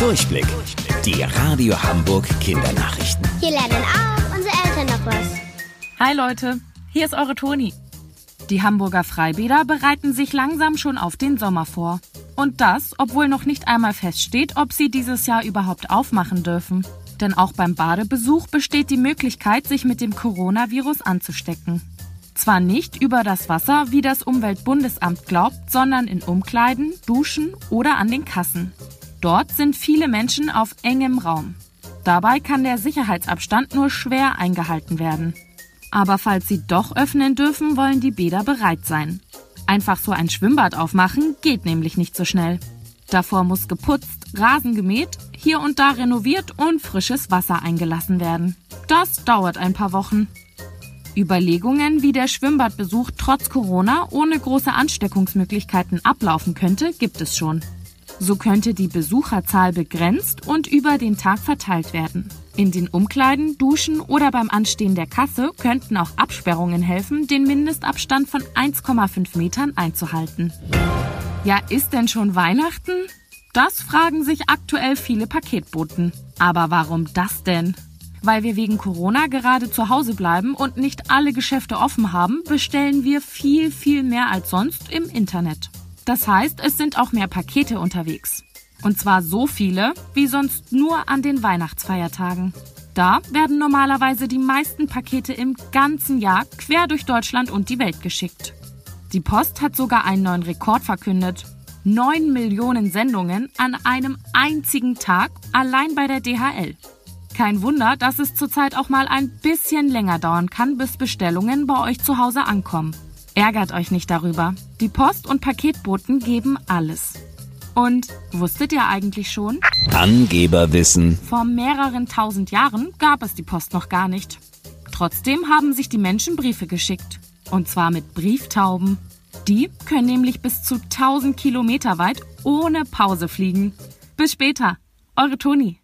Durchblick. Die Radio Hamburg Kindernachrichten. Hier lernen auch unsere Eltern noch was. Hi Leute, hier ist eure Toni. Die Hamburger Freibäder bereiten sich langsam schon auf den Sommer vor. Und das, obwohl noch nicht einmal feststeht, ob sie dieses Jahr überhaupt aufmachen dürfen. Denn auch beim Badebesuch besteht die Möglichkeit, sich mit dem Coronavirus anzustecken. Zwar nicht über das Wasser, wie das Umweltbundesamt glaubt, sondern in Umkleiden, Duschen oder an den Kassen. Dort sind viele Menschen auf engem Raum. Dabei kann der Sicherheitsabstand nur schwer eingehalten werden. Aber falls sie doch öffnen dürfen, wollen die Bäder bereit sein. Einfach so ein Schwimmbad aufmachen geht nämlich nicht so schnell. Davor muss geputzt, Rasen gemäht, hier und da renoviert und frisches Wasser eingelassen werden. Das dauert ein paar Wochen. Überlegungen, wie der Schwimmbadbesuch trotz Corona ohne große Ansteckungsmöglichkeiten ablaufen könnte, gibt es schon. So könnte die Besucherzahl begrenzt und über den Tag verteilt werden. In den Umkleiden, Duschen oder beim Anstehen der Kasse könnten auch Absperrungen helfen, den Mindestabstand von 1,5 Metern einzuhalten. Ja, ist denn schon Weihnachten? Das fragen sich aktuell viele Paketboten. Aber warum das denn? Weil wir wegen Corona gerade zu Hause bleiben und nicht alle Geschäfte offen haben, bestellen wir viel, viel mehr als sonst im Internet. Das heißt, es sind auch mehr Pakete unterwegs. Und zwar so viele wie sonst nur an den Weihnachtsfeiertagen. Da werden normalerweise die meisten Pakete im ganzen Jahr quer durch Deutschland und die Welt geschickt. Die Post hat sogar einen neuen Rekord verkündet. 9 Millionen Sendungen an einem einzigen Tag allein bei der DHL. Kein Wunder, dass es zurzeit auch mal ein bisschen länger dauern kann, bis Bestellungen bei euch zu Hause ankommen. Ärgert euch nicht darüber. Die Post- und Paketboten geben alles. Und wusstet ihr eigentlich schon? Angeberwissen. Vor mehreren tausend Jahren gab es die Post noch gar nicht. Trotzdem haben sich die Menschen Briefe geschickt. Und zwar mit Brieftauben. Die können nämlich bis zu 1000 Kilometer weit ohne Pause fliegen. Bis später. Eure Toni.